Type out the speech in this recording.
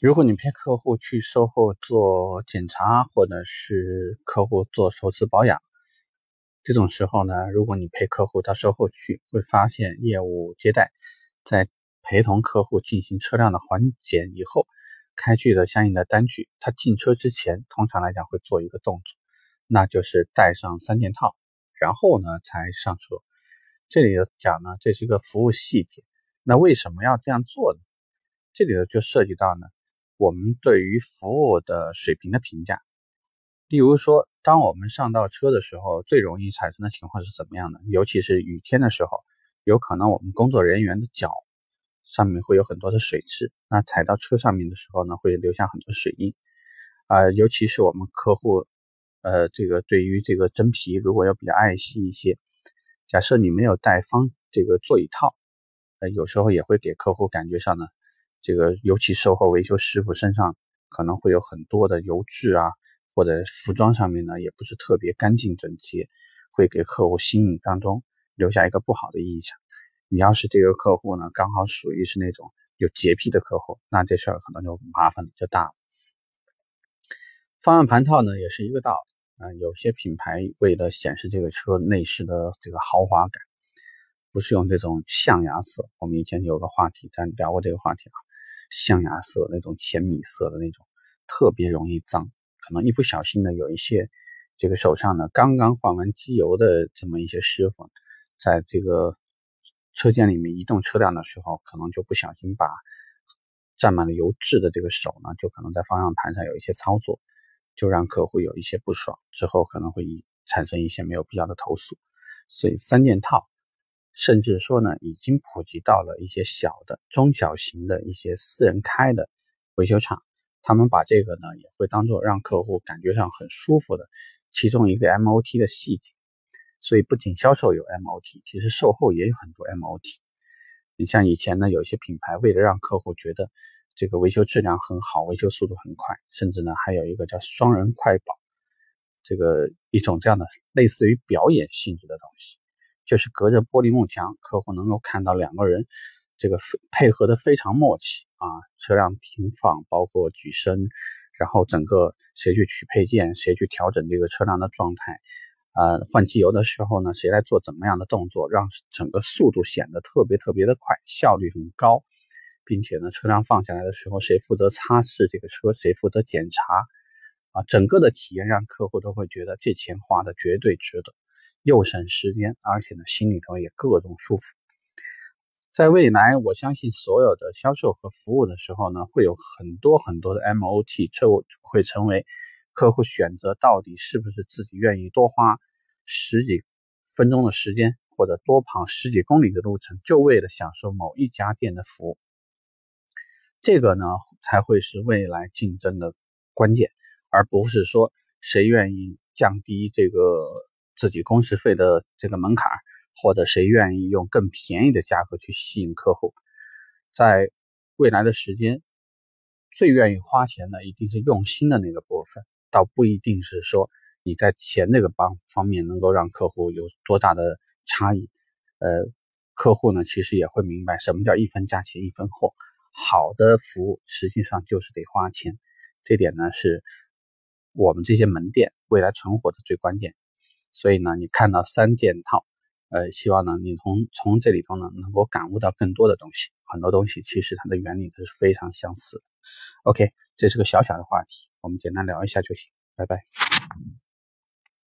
如果你陪客户去售后做检查，或者是客户做首次保养，这种时候呢，如果你陪客户到售后去，会发现业务接待在陪同客户进行车辆的环检以后，开具的相应的单据，他进车之前，通常来讲会做一个动作，那就是戴上三件套，然后呢才上车。这里讲呢，这是一个服务细节。那为什么要这样做呢？这里头就涉及到呢。我们对于服务的水平的评价，例如说，当我们上到车的时候，最容易产生的情况是怎么样的？尤其是雨天的时候，有可能我们工作人员的脚上面会有很多的水渍，那踩到车上面的时候呢，会留下很多水印啊。尤其是我们客户，呃，这个对于这个真皮如果要比较爱惜一些，假设你没有带方这个座椅套，呃，有时候也会给客户感觉上呢。这个尤其售后维修师傅身上可能会有很多的油渍啊，或者服装上面呢也不是特别干净整洁，会给客户心里当中留下一个不好的印象。你要是这个客户呢，刚好属于是那种有洁癖的客户，那这事儿可能就麻烦了就大了。方向盘套呢也是一个道理啊，有些品牌为了显示这个车内饰的这个豪华感，不是用这种象牙色。我们以前有个话题咱聊过这个话题啊。象牙色那种浅米色的那种，特别容易脏，可能一不小心呢，有一些这个手上呢刚刚换完机油的这么一些师傅，在这个车间里面移动车辆的时候，可能就不小心把沾满了油渍的这个手呢，就可能在方向盘上有一些操作，就让客户有一些不爽，之后可能会产生一些没有必要的投诉，所以三件套。甚至说呢，已经普及到了一些小的、中小型的一些私人开的维修厂，他们把这个呢也会当做让客户感觉上很舒服的其中一个 MOT 的细节。所以不仅销售有 MOT，其实售后也有很多 MOT。你像以前呢，有些品牌为了让客户觉得这个维修质量很好，维修速度很快，甚至呢还有一个叫双人快保，这个一种这样的类似于表演性质的东西。就是隔着玻璃幕墙，客户能够看到两个人这个配合的非常默契啊。车辆停放，包括举升，然后整个谁去取配件，谁去调整这个车辆的状态，呃，换机油的时候呢，谁来做怎么样的动作，让整个速度显得特别特别的快，效率很高，并且呢，车辆放下来的时候，谁负责擦拭这个车，谁负责检查，啊，整个的体验让客户都会觉得这钱花的绝对值得。又省时间，而且呢，心里头也各种舒服。在未来，我相信所有的销售和服务的时候呢，会有很多很多的 MOT，这会成为客户选择到底是不是自己愿意多花十几分钟的时间，或者多跑十几公里的路程，就为了享受某一家店的服务。这个呢，才会是未来竞争的关键，而不是说谁愿意降低这个。自己工时费的这个门槛，或者谁愿意用更便宜的价格去吸引客户，在未来的时间，最愿意花钱的一定是用心的那个部分，倒不一定是说你在钱那个方方面能够让客户有多大的差异。呃，客户呢其实也会明白什么叫一分价钱一分货，好的服务实际上就是得花钱，这点呢是我们这些门店未来存活的最关键。所以呢，你看到三件套，呃，希望呢，你从从这里头呢，能够感悟到更多的东西。很多东西其实它的原理都是非常相似的。OK，这是个小小的话题，我们简单聊一下就行。拜拜。